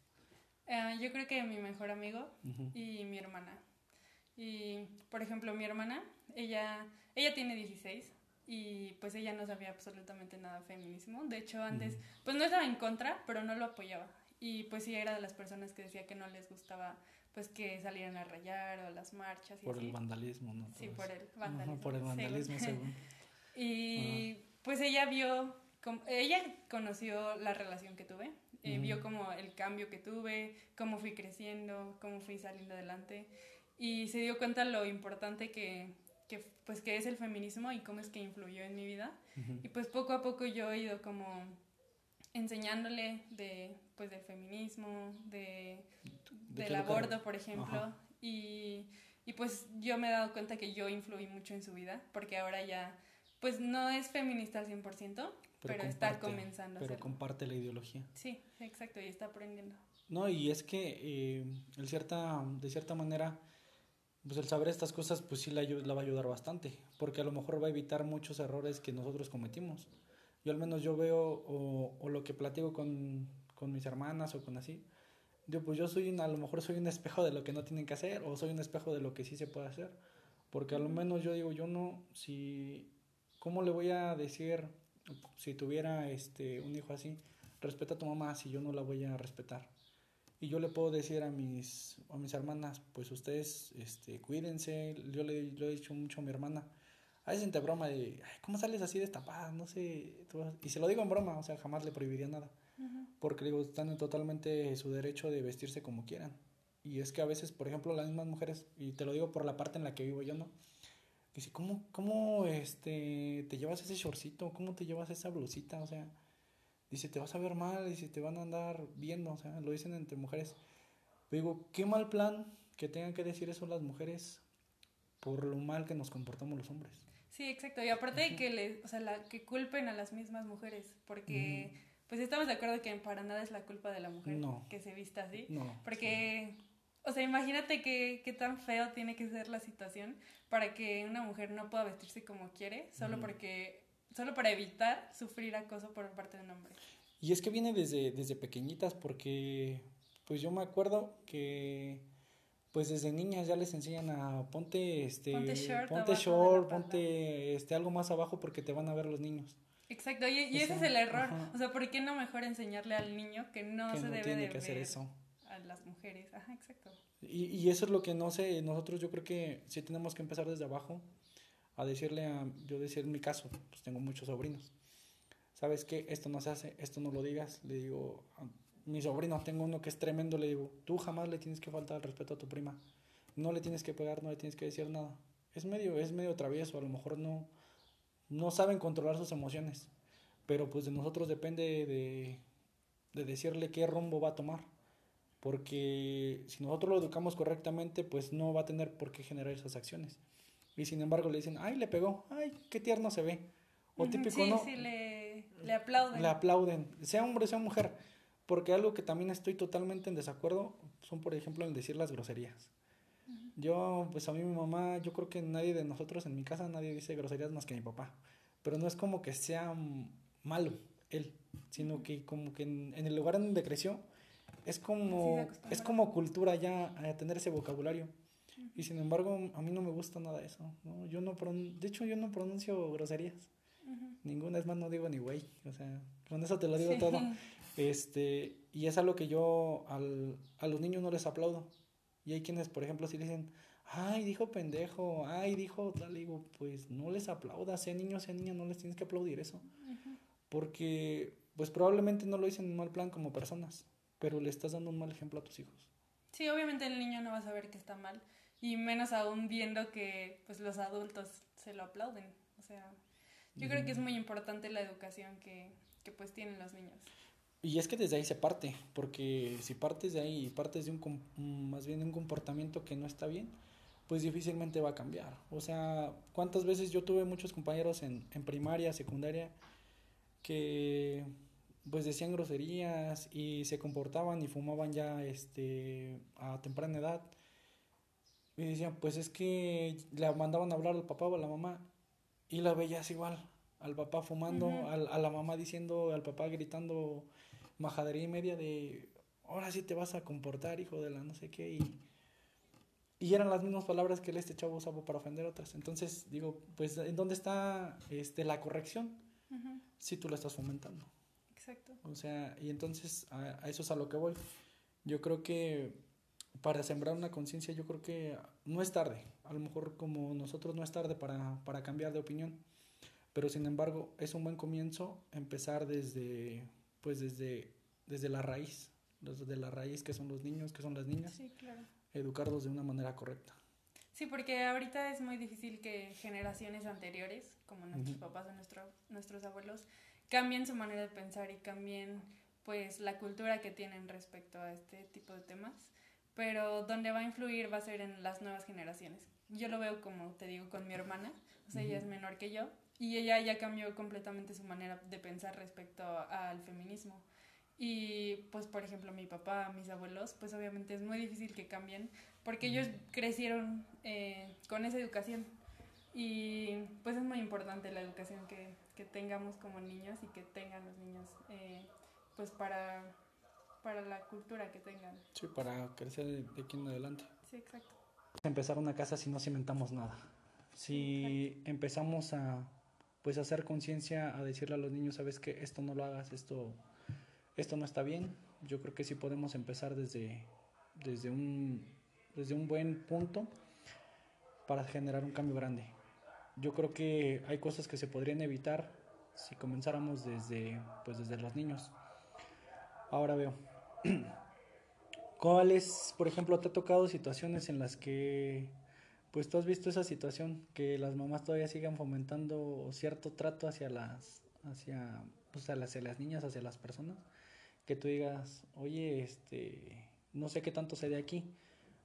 Eh, yo creo que mi mejor amigo y mi hermana. Y, por ejemplo, mi hermana, ella, ella tiene 16 y pues ella no sabía absolutamente nada de feminismo. De hecho, antes, pues no estaba en contra, pero no lo apoyaba. Y pues sí era de las personas que decía que no les gustaba pues que salieran a rayar o las marchas. Y por el vandalismo, ¿no? Sí, por el vandalismo. por el vandalismo, según. y pues ella vio, ella conoció la relación que tuve, eh, vio como el cambio que tuve, cómo fui creciendo, cómo fui saliendo adelante y se dio cuenta lo importante que, que, pues, que es el feminismo y cómo es que influyó en mi vida. Y pues poco a poco yo he ido como enseñándole de, pues, del feminismo, de, del aborto, por ejemplo. Y, y pues yo me he dado cuenta que yo influí mucho en su vida, porque ahora ya, pues no es feminista al 100%, pero, está comenzando. Pero comparte la ideología. Sí, exacto, y está aprendiendo. No, y es que eh, cierta, de cierta manera pues el saber estas cosas pues sí la, la, va a ayudar bastante, porque a lo mejor va a evitar muchos errores que nosotros cometimos. Yo al menos yo veo, o, o lo que platico con, con, mis hermanas o con así, Digo, pues yo soy a lo mejor soy un espejo de lo que no tienen que hacer o soy un espejo de lo que sí se puede hacer. Porque a lo menos yo digo, yo no, si, ¿cómo le voy a decir si tuviera este, un hijo así? Respeta a tu mamá si yo no la voy a respetar. Y yo le puedo decir a mis, a mis hermanas, pues ustedes este, cuídense. Yo le, he dicho mucho a mi hermana. A veces te broma de, ¿cómo sales así destapada? No sé. Y se lo digo en broma, o sea, jamás le prohibiría nada. Porque digo, están en totalmente su derecho de vestirse como quieran. Y es que a veces, por ejemplo, las mismas mujeres, y te lo digo por la parte en la que vivo yo, ¿no? Dice, ¿cómo, cómo este, te llevas ese shortcito? ¿Cómo te llevas esa blusita? O sea, dice, te vas a ver mal, dice, te van a andar viendo, o sea, lo dicen entre mujeres. digo, qué mal plan que tengan que decir eso las mujeres por lo mal que nos comportamos los hombres. Sí, exacto. Y aparte de que, le, o sea, la, que culpen a las mismas mujeres, porque pues estamos de acuerdo que para nada es la culpa de la mujer que se vista así. No, porque, o sea, imagínate qué, qué tan feo tiene que ser la situación para que una mujer no pueda vestirse como quiere, solo porque, solo para evitar sufrir acoso por parte de un hombre. Y es que viene desde, desde pequeñitas, porque pues yo me acuerdo que pues desde niñas ya les enseñan a ponte este ponte short, ponte, short, ponte este algo más abajo porque te van a ver los niños. Exacto, y, ese es el error. O sea, ¿por qué no mejor enseñarle al niño que no se debe de que hacer eso. a las mujeres? Ajá, exacto. Y, y eso es lo que no sé, nosotros yo creo que sí tenemos que empezar desde abajo a decirle a, yo decir en mi caso, pues tengo muchos sobrinos. ¿Sabes qué? Esto no se hace, esto no lo digas. Le digo, a mi sobrino, tengo uno que es tremendo, le digo, tú jamás le tienes que faltar el respeto a tu prima. No le tienes que pegar, no le tienes que decir nada. Es medio, es medio travieso, a lo mejor no, no saben controlar sus emociones, pero pues de nosotros depende de, de decirle qué rumbo va a tomar, porque si nosotros lo educamos correctamente, pues no va a tener por qué generar esas acciones. Y sin embargo le dicen, ay, le pegó, ay, qué tierno se ve. O típico, ¿no? Sí, le, le aplauden. Le aplauden, sea hombre, sea mujer. Porque algo que también estoy totalmente en desacuerdo son, por ejemplo, en decir las groserías. Yo, pues a mí mi mamá, yo creo que nadie de nosotros en mi casa, nadie dice groserías más que mi papá. Pero no es como que sea malo él, sino que como que en, el lugar en donde creció, es como, es como cultura ya tener ese vocabulario. Y sin embargo, a mí no me gusta nada eso. ¿no? Yo no de hecho, yo no pronuncio groserías. Ninguna, es más, no digo ni güey. O sea, con eso te lo digo todo. Este, y es algo que yo al, a los niños no les aplaudo. Y hay quienes, por ejemplo, si dicen, ay, dijo pendejo, ay, dijo tal, digo, pues no les aplaudas, sea niño, sea niña, no les tienes que aplaudir eso. Porque, pues probablemente no lo dicen en mal plan como personas, pero le estás dando un mal ejemplo a tus hijos. Sí, obviamente el niño no va a saber que está mal, y menos aún viendo que, pues los adultos se lo aplauden. O sea, yo creo que es muy importante la educación que, que pues tienen los niños. Y es que desde ahí se parte, porque si partes de ahí y partes de un, más bien de un comportamiento que no está bien, pues difícilmente va a cambiar. O sea, ¿cuántas veces yo tuve muchos compañeros en, en primaria, secundaria, que pues decían groserías y se comportaban y fumaban ya este a temprana edad? Y decían, pues es que le mandaban a hablar al papá o a la mamá y la veías igual, al papá fumando, a la mamá diciendo, al papá gritando majadería y media de, ahora sí te vas a comportar, hijo de la no sé qué, y, y eran las mismas palabras que este chavo usaba para ofender otras. Entonces, digo, pues, ¿en dónde está este, la corrección? Si tú la estás fomentando. Exacto. O sea, y entonces a, eso es a lo que voy. Yo creo que para sembrar una conciencia, yo creo que no es tarde. A lo mejor como nosotros no es tarde para, para cambiar de opinión. Pero sin embargo, es un buen comienzo empezar desde pues desde, desde la raíz, desde la raíz que son los niños, que son las niñas, educarlos de una manera correcta. Sí, porque ahorita es muy difícil que generaciones anteriores, como nuestros papás o nuestro, nuestros abuelos, cambien su manera de pensar y cambien pues la cultura que tienen respecto a este tipo de temas, pero donde va a influir va a ser en las nuevas generaciones. Yo lo veo como te digo con mi hermana, o sea, ella es menor que yo y ella ya cambió completamente su manera de pensar respecto al feminismo. Y pues, por ejemplo, mi papá, mis abuelos, pues obviamente es muy difícil que cambien porque ellos crecieron eh, con esa educación. Y pues es muy importante la educación que, que tengamos como niños y que tengan los niños, eh, pues para, para la cultura que tengan. Sí, para crecer de aquí en adelante. Sí, exacto. Empezar una casa si no cimentamos nada. Si empezamos a pues hacer conciencia, a decirle a los niños, sabes que esto no lo hagas, esto, esto no está bien, yo creo que sí podemos empezar desde, desde, un, desde un buen punto para generar un cambio grande. Yo creo que hay cosas que se podrían evitar si comenzáramos desde, pues desde los niños. Ahora veo. ¿Cuáles, por ejemplo, te ha tocado situaciones en las que, pues tú has visto esa situación, que las mamás todavía sigan fomentando cierto trato hacia las, hacia, pues, hacia las niñas, hacia las personas? Que tú digas, oye, este, no sé qué tanto se de aquí,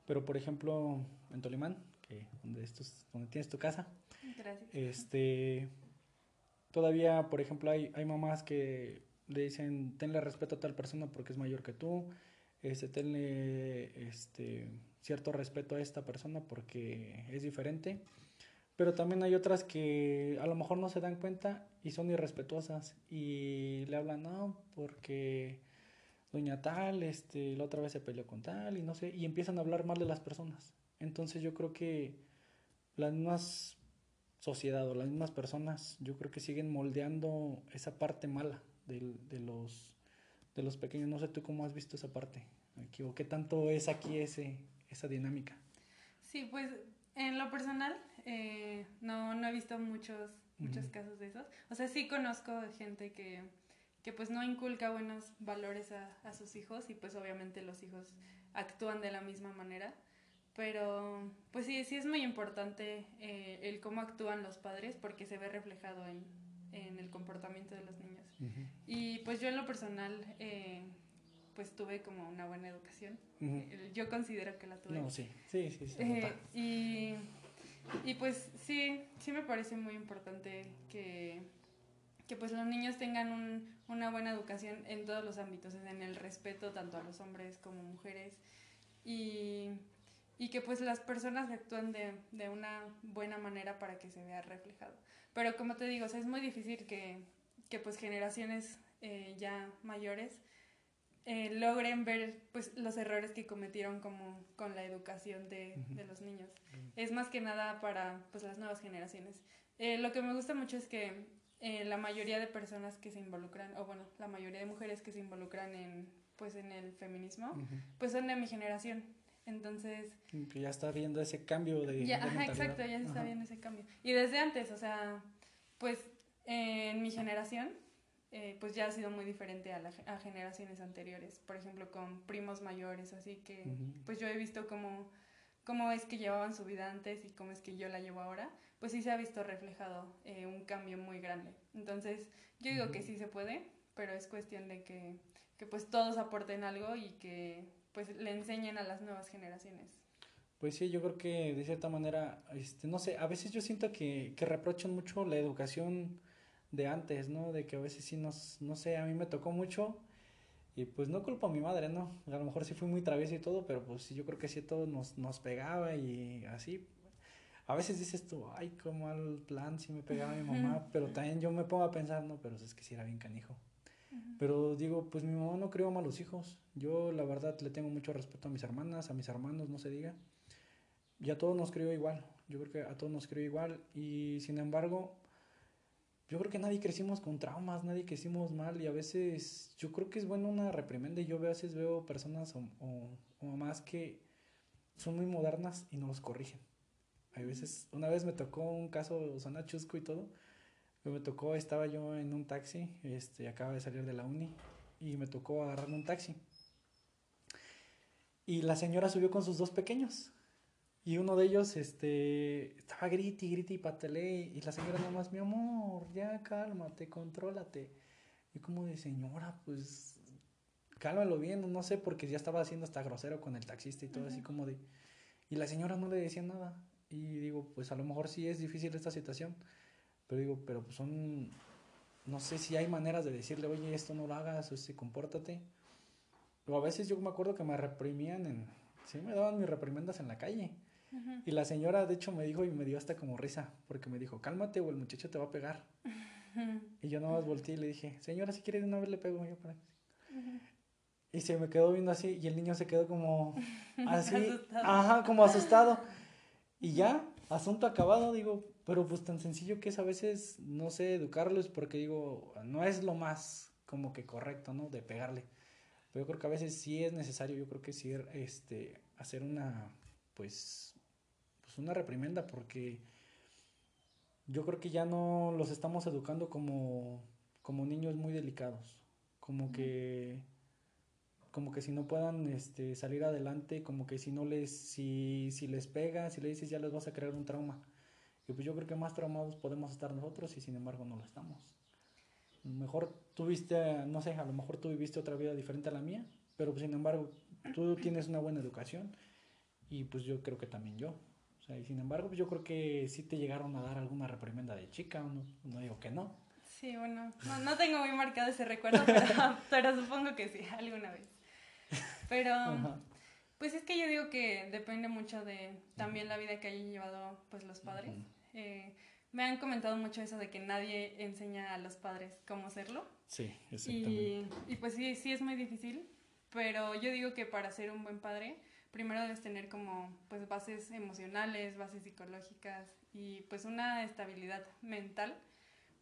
pero por ejemplo, en Tolimán, que donde, estos, donde tienes tu casa, Gracias. este, todavía, por ejemplo, hay, hay mamás que le dicen, tenle respeto a tal persona porque es mayor que tú, este, tenle este, cierto respeto a esta persona porque es diferente. Pero también hay otras que a lo mejor no se dan cuenta y son irrespetuosas y le hablan, no, porque doña tal, este, la otra vez se peleó con tal y no sé, y empiezan a hablar mal de las personas. Entonces yo creo que las mismas sociedad o las mismas personas, yo creo que siguen moldeando esa parte mala de, de los de los pequeños. No sé tú cómo has visto esa parte aquí o qué tanto es aquí ese, esa dinámica. Sí, pues en lo personal eh, no, no he visto muchos, muchos casos de esos. O sea, sí conozco gente que, que pues no inculca buenos valores a, a, sus hijos y pues obviamente los hijos actúan de la misma manera. Pero pues sí, sí es muy importante eh, el cómo actúan los padres porque se ve reflejado en, en el comportamiento de los niños. Uh -huh. Y pues yo en lo personal, eh, pues tuve como una buena educación. Uh -huh. Yo considero que la tuve. No, sí, sí, sí. sí eh, y, y pues sí, sí me parece muy importante que, que pues los niños tengan un, una buena educación en todos los ámbitos, en el respeto tanto a los hombres como mujeres. Y y que pues las personas actúen de, de, una buena manera para que se vea reflejado. Pero como te digo, o sea, es muy difícil que, que pues generaciones eh, ya mayores eh, logren ver pues los errores que cometieron como con la educación de, de los niños. Es más que nada para pues las nuevas generaciones. Eh, lo que me gusta mucho es que la mayoría de personas que se involucran, o bueno, la mayoría de mujeres que se involucran en pues en el feminismo, uh -huh. pues son de mi generación. Entonces... Que ya está viendo ese cambio de... Ya, de ajá, exacto, ya se está ajá. viendo ese cambio. Y desde antes, o sea, pues en mi generación, eh, pues ya ha sido muy diferente a, la, a, generaciones anteriores. Por ejemplo, con primos mayores, así que uh -huh. pues yo he visto cómo, cómo es que llevaban su vida antes y cómo es que yo la llevo ahora. Pues sí se ha visto reflejado eh, un cambio muy grande. Entonces, yo digo uh -huh. que sí se puede, pero es cuestión de que, que pues todos aporten algo y que pues le enseñen a las nuevas generaciones. Pues sí, yo creo que de cierta manera, este, no sé, a veces yo siento que, que reprochan mucho la educación de antes, ¿no? De que a veces sí nos, no sé, a mí me tocó mucho y pues no culpo a mi madre, ¿no? A lo mejor sí fui muy travieso y todo, pero pues yo creo que sí todo nos, nos pegaba y así. A veces dices tú, ay, cómo al plan sí me pegaba mi mamá, pero también yo me pongo a pensar, no, pero es que sí era bien canijo. Pero digo, pues mi mamá no crió malos hijos. Yo la verdad le tengo mucho respeto a mis hermanas, a mis hermanos, no se diga. Y a todos nos crió igual. Yo creo que a todos nos crió igual. Y sin embargo, yo creo que nadie crecimos con traumas, nadie crecimos mal. Y a veces yo creo que es bueno una reprimenda. Y yo a veces veo personas o, o, o mamás que son muy modernas y no los corrigen. Hay veces, una vez me tocó un caso, zona chusco y todo me tocó, estaba yo en un taxi, este, acaba de salir de la uni, y me tocó agarrar un taxi. Y la señora subió con sus dos pequeños. Y uno de ellos este, estaba griti, griti y patelé. Y la señora nada más, mi amor, ya cálmate, contrólate. Y como de señora, pues cálmalo bien, no sé, porque ya estaba haciendo hasta grosero con el taxista y todo, uh -huh. así como de. Y la señora no le decía nada. Y digo, pues a lo mejor sí es difícil esta situación pero digo, pero pues son, no sé si hay maneras de decirle, oye, esto no lo hagas, o este, compórtate. O a veces yo me acuerdo que me reprimían en, sí me daban mis reprimendas en la calle. Uh -huh. Y la señora, de hecho, me dijo y me dio hasta como risa, porque me dijo, cálmate o el muchacho te va a pegar. Uh -huh. Y yo nada más volteé y le dije, señora, si quiere de una vez le pego yo para uh -huh. Y se me quedó viendo así y el niño se quedó como así, ajá, como asustado. Y ya, asunto acabado, digo, pero pues tan sencillo que es a veces, no sé, educarlos porque digo, no es lo más como que correcto, ¿no? De pegarle. Pero yo creo que a veces sí es necesario, yo creo que sí, este, hacer una, pues, pues una reprimenda porque yo creo que ya no los estamos educando como, como niños muy delicados, como que como que si no puedan este, salir adelante, como que si no les, si, si les pega, si le dices ya les vas a crear un trauma. Y pues yo creo que más traumados podemos estar nosotros y sin embargo no lo estamos. Mejor tuviste, no sé, a lo mejor tú viviste otra vida diferente a la mía, pero pues sin embargo tú tienes una buena educación y pues yo creo que también yo. O sea, y sin embargo pues yo creo que sí te llegaron a dar alguna reprimenda de chica, no, no digo que no. Sí, bueno, no, no tengo muy marcado ese recuerdo, pero, pero supongo que sí, alguna vez. Pero, pues es que yo digo que depende mucho de también la vida que hayan llevado pues los padres. Eh, me han comentado mucho eso de que nadie enseña a los padres cómo hacerlo. Sí, exactamente. Y, y pues sí, sí es muy difícil, pero yo digo que para ser un buen padre, primero debes tener como pues bases emocionales, bases psicológicas y pues una estabilidad mental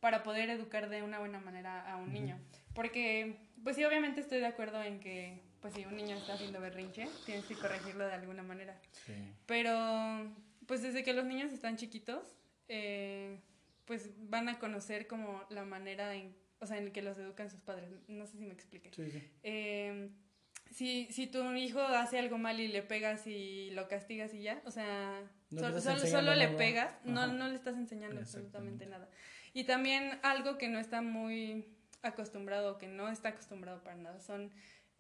para poder educar de una buena manera a un niño. Porque pues sí, obviamente estoy de acuerdo en que pues si un niño está haciendo berrinche, tienes que corregirlo de alguna manera. Sí. Pero, pues desde que los niños están chiquitos, eh, pues van a conocer como la manera en, o sea, en que los educan sus padres. No sé si me explique. Sí, sí. Eh, si, si tu hijo hace algo mal y le pegas y lo castigas y ya, o sea, solo, le pegas, no, no le estás enseñando absolutamente nada. Y también algo que no está muy acostumbrado, que no está acostumbrado para nada, son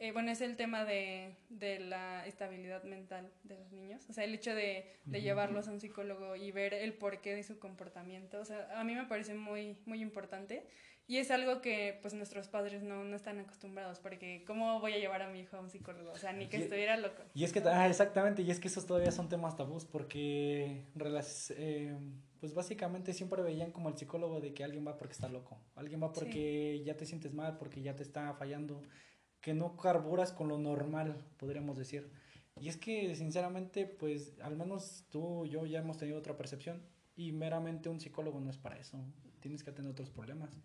eh, bueno, es el tema de, de, la estabilidad mental de los niños. O sea, el hecho de, de, llevarlos a un psicólogo y ver el porqué de su comportamiento. O sea, a mí me parece muy, muy importante. Y es algo que pues nuestros padres no, no están acostumbrados, porque ¿cómo voy a llevar a mi hijo a un psicólogo? O sea, ni que estuviera loco. Y es que, ah, exactamente, y es que esos todavía son temas tabús, porque eh, pues básicamente siempre veían como el psicólogo de que alguien va porque está loco, alguien va porque ya te sientes mal, porque ya te está fallando, que no carburas con lo normal, podríamos decir. Y es que, sinceramente, pues al menos tú y yo ya hemos tenido otra percepción y meramente un psicólogo no es para eso. Tienes que tener otros problemas.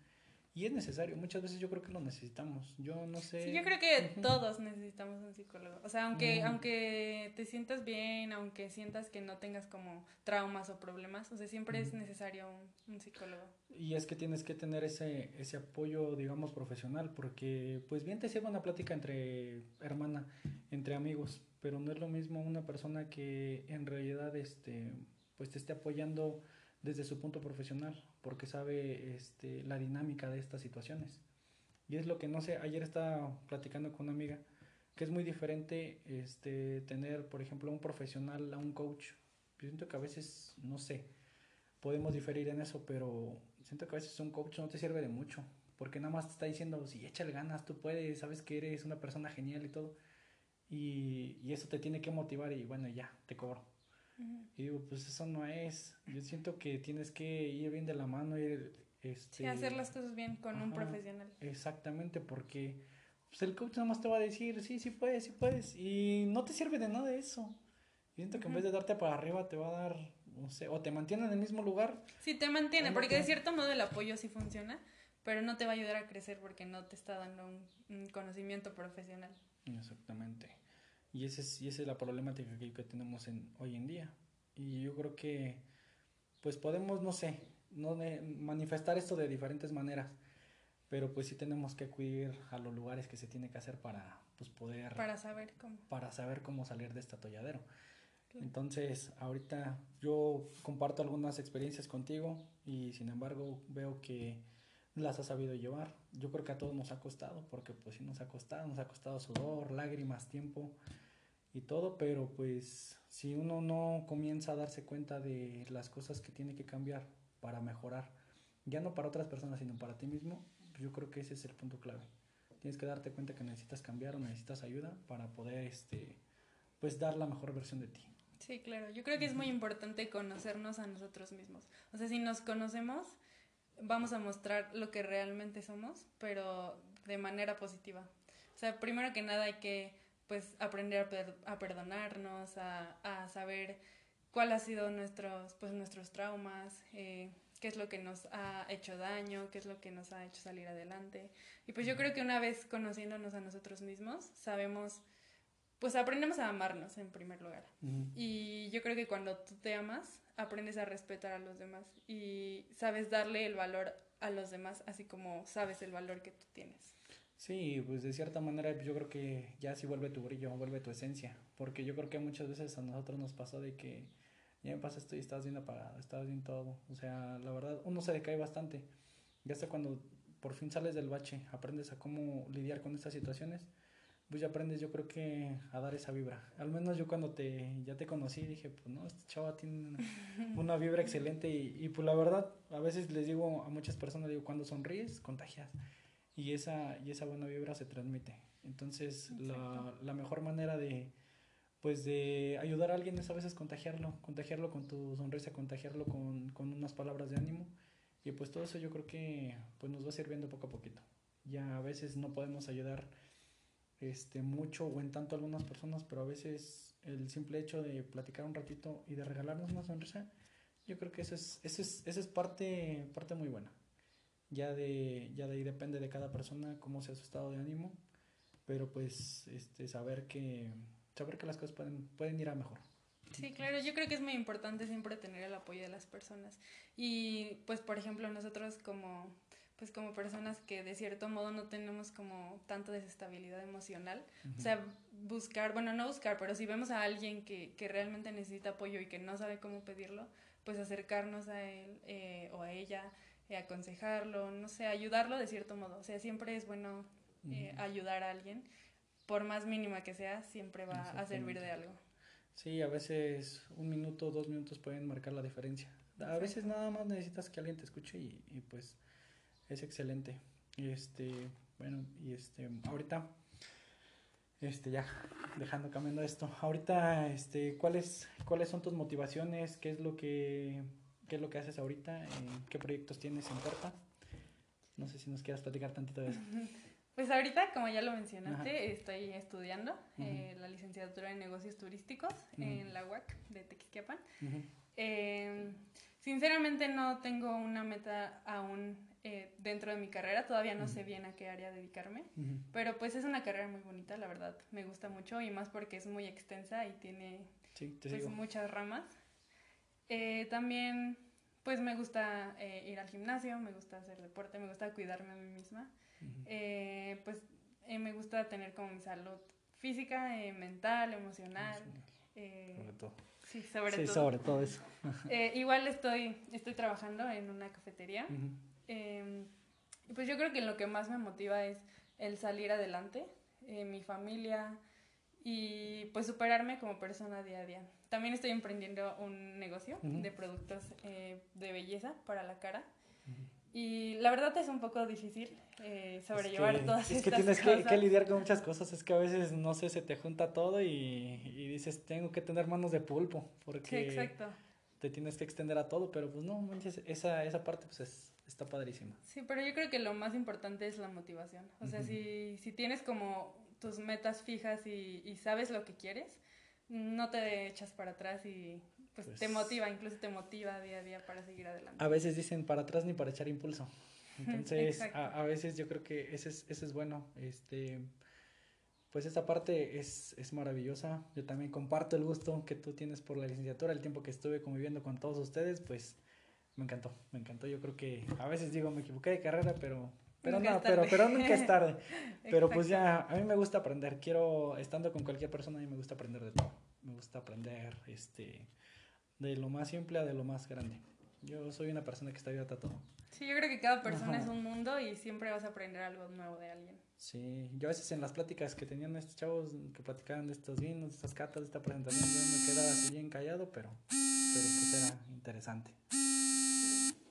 Y es necesario, muchas veces yo creo que lo necesitamos. Yo no sé. Sí, yo creo que todos necesitamos un psicólogo. O sea, aunque, aunque te sientas bien, aunque sientas que no tengas como traumas o problemas, o sea, siempre es necesario un, psicólogo. Y es que tienes que tener ese, ese apoyo, digamos, profesional, porque pues bien te sirve una plática entre hermana, entre amigos, pero no es lo mismo una persona que en realidad este, pues te esté apoyando desde su punto profesional, porque sabe este, la dinámica de estas situaciones. Y es lo que no sé, ayer estaba platicando con una amiga, que es muy diferente este, tener, por ejemplo, un profesional a un coach. Yo siento que a veces, no sé, podemos diferir en eso, pero siento que a veces un coach no te sirve de mucho, porque nada más te está diciendo, si échale ganas, tú puedes, sabes que eres una persona genial y todo. Y, y eso te tiene que motivar y bueno, ya, te cobro. Y digo, pues eso no es. Yo siento que tienes que ir bien de la mano, y este... Sí, hacer las cosas bien con un profesional. Exactamente, porque pues el coach nada más te va a decir, sí, sí puedes, sí puedes, y no te sirve de nada eso. siento que en vez de darte para arriba te va a dar, no sé, o te mantiene en el mismo lugar. Sí, te mantiene, porque de cierto modo el apoyo sí funciona, pero no te va a ayudar a crecer porque no te está dando un, conocimiento profesional. Exactamente. Y, ese es, y esa es la problemática que, que tenemos en, hoy en día. Y yo creo que, pues podemos, no sé, no manifestar esto de diferentes maneras, pero pues sí tenemos que acudir a los lugares que se tiene que hacer para pues poder... Para saber cómo. Para saber cómo salir de este atolladero. Entonces, ahorita yo comparto algunas experiencias contigo y sin embargo veo que las has sabido llevar. Yo creo que a todos nos ha costado, porque pues sí nos ha costado, nos ha costado sudor, lágrimas, tiempo y todo, pero pues si uno no comienza a darse cuenta de las cosas que tiene que cambiar para mejorar, ya no para otras personas, sino para ti mismo, pues yo creo que ese es el punto clave. Tienes que darte cuenta que necesitas cambiar o necesitas ayuda para poder este pues dar la mejor versión de ti. Sí, claro. Yo creo que es muy importante conocernos a nosotros mismos. O sea, si nos conocemos, vamos a mostrar lo que realmente somos, pero de manera positiva. O sea, primero que nada hay que pues aprender a, perdonarnos, a, a, saber cuál ha sido nuestros, pues, nuestros traumas, eh, qué es lo que nos ha hecho daño, qué es lo que nos ha hecho salir adelante. Y pues yo creo que una vez conociéndonos a nosotros mismos, sabemos, pues aprendemos a amarnos en primer lugar. Y yo creo que cuando tú te amas, aprendes a respetar a los demás y sabes darle el valor a los demás, así como sabes el valor que tú tienes. Sí, pues de cierta manera yo creo que ya sí vuelve tu brillo, vuelve tu esencia, porque yo creo que muchas veces a nosotros nos pasó de que ya me pasa esto y estás bien apagado, estás bien todo, o sea, la verdad uno se decae bastante, ya hasta cuando por fin sales del bache, aprendes a cómo lidiar con estas situaciones, pues ya aprendes yo creo que a dar esa vibra. Al menos yo cuando te ya te conocí dije, pues no, este chava tiene una, vibra excelente y, y, pues la verdad, a veces les digo a muchas personas, digo, cuando sonríes, contagias y esa, y esa buena vibra se transmite. Entonces, la, la, mejor manera de, pues, de ayudar a alguien es a veces contagiarlo, contagiarlo con tu sonrisa, contagiarlo con, con unas palabras de ánimo. Y pues todo eso yo creo que pues, nos va sirviendo poco a poquito. Ya a veces no podemos ayudar este, mucho o en tanto a algunas personas, pero a veces el simple hecho de platicar un ratito y de regalarnos una sonrisa, yo creo que eso es, eso es, eso es parte, parte muy buena. Ya de, ya de ahí depende de cada persona cómo sea su estado de ánimo, pero pues este, saber, que, saber que las cosas pueden, pueden ir a mejor. Sí, claro, yo creo que es muy importante siempre tener el apoyo de las personas. Y pues, por ejemplo, nosotros como pues como personas que de cierto modo no tenemos como tanta desestabilidad emocional, o sea, buscar, bueno, no buscar, pero si vemos a alguien que, que realmente necesita apoyo y que no sabe cómo pedirlo, pues acercarnos a él eh, o a ella, eh, aconsejarlo, no sé, ayudarlo de cierto modo. O sea, siempre es bueno eh, ayudar a alguien, por más mínima que sea, siempre va a servir de algo. Sí, a veces un minuto, dos minutos pueden marcar la diferencia. A veces nada más necesitas que alguien te escuche y, y pues es excelente. Este, bueno, y este, ahorita, este, ya, dejando cambiando esto, ahorita, este, ¿cuáles, cuáles son tus motivaciones? ¿Qué es lo que qué es lo que haces ahorita, eh, qué proyectos tienes en puerta. No sé si nos quieras platicar tantito de eso. Pues ahorita, como ya lo mencionaste, estoy estudiando eh, la licenciatura en negocios turísticos en la UAC de Tequisquiapan. Em, sinceramente no tengo una meta aún eh, dentro de mi carrera, todavía no sé bien a qué área dedicarme, pero pues es una carrera muy bonita, la verdad, me gusta mucho y más porque es muy extensa y tiene pues, muchas ramas. Eh, también, pues me gusta eh, ir al gimnasio, me gusta hacer deporte, me gusta cuidarme a mí misma. Eh, pues me gusta tener como mi salud física, mental, emocional. sobre todo. Sí, sobre sí, todo. sobre todo eso. igual estoy, estoy trabajando en una cafetería. Em, pues yo creo que lo que más me motiva es el salir adelante, mi familia, y pues superarme como persona día a día. También estoy emprendiendo un negocio de productos eh, de belleza para la cara. Y la verdad es un poco difícil eh, sobrellevar es que, todas es que tienes Que, lidiar con muchas cosas. Es que a veces, no sé, se te junta todo y, y dices, tengo que tener manos de pulpo. Porque exacto. te tienes que extender a todo. Pero pues no, esa, esa parte pues es, está padrísima. Sí, pero yo creo que lo más importante es la motivación. O sea, si, si tienes como tus metas fijas y, y, sabes lo que quieres, no te echas para atrás y pues, te pues motiva, incluso te motiva día a día para seguir adelante. A veces dicen para atrás ni para echar impulso. Entonces, a, a, veces yo creo que ese es, ese es bueno. Este, pues esa parte es, es maravillosa. Yo también comparto el gusto que tú tienes por la licenciatura, el tiempo que estuve conviviendo con todos ustedes, pues me encantó, me encantó. Yo creo que a veces digo, me equivoqué de carrera, pero pero no, pero, pero nunca es tarde. Pero pues ya, a mí me gusta aprender. Quiero, estando con cualquier persona, a mí me gusta aprender de todo. Me gusta aprender este, de lo más simple a de lo más grande. Yo soy una persona que está abierta a todo. Sí, yo creo que cada persona es un mundo y siempre vas a aprender algo nuevo de alguien. Sí, yo a veces en las pláticas que tenían estos chavos que platicaban de estos vinos, de estas catas, de esta presentación, yo me quedaba así bien callado, pero, pero pues era interesante.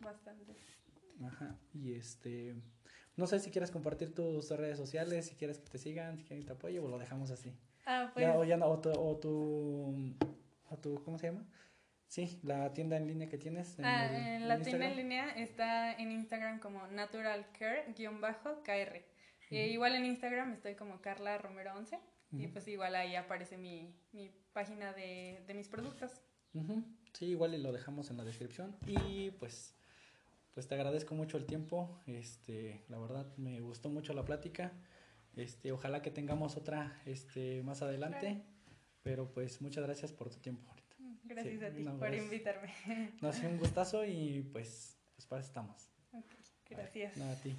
bastante. Ajá, y este, no sé si quieres compartir tus redes sociales, si quieres que te sigan, si quieren que te apoye, o lo dejamos así. Ah, pues. o, ya no, o, tu, o, tu, ¿cómo se llama? Sí, la tienda en línea que tienes. En ah, la tienda en línea está en Instagram como naturalcare-kr. Eh, igual en Instagram estoy como Carla Romero 11 y pues igual ahí aparece mi, mi página de, de mis productos. Sí, igual y lo dejamos en la descripción y pues pues te agradezco mucho el tiempo. Este, la verdad me gustó mucho la plática. Este, ojalá que tengamos otra este más adelante. Pero pues muchas gracias por tu tiempo ahorita. Gracias a ti por invitarme. No, ha sido un gustazo y pues, pues para eso estamos. gracias. nada, a ti.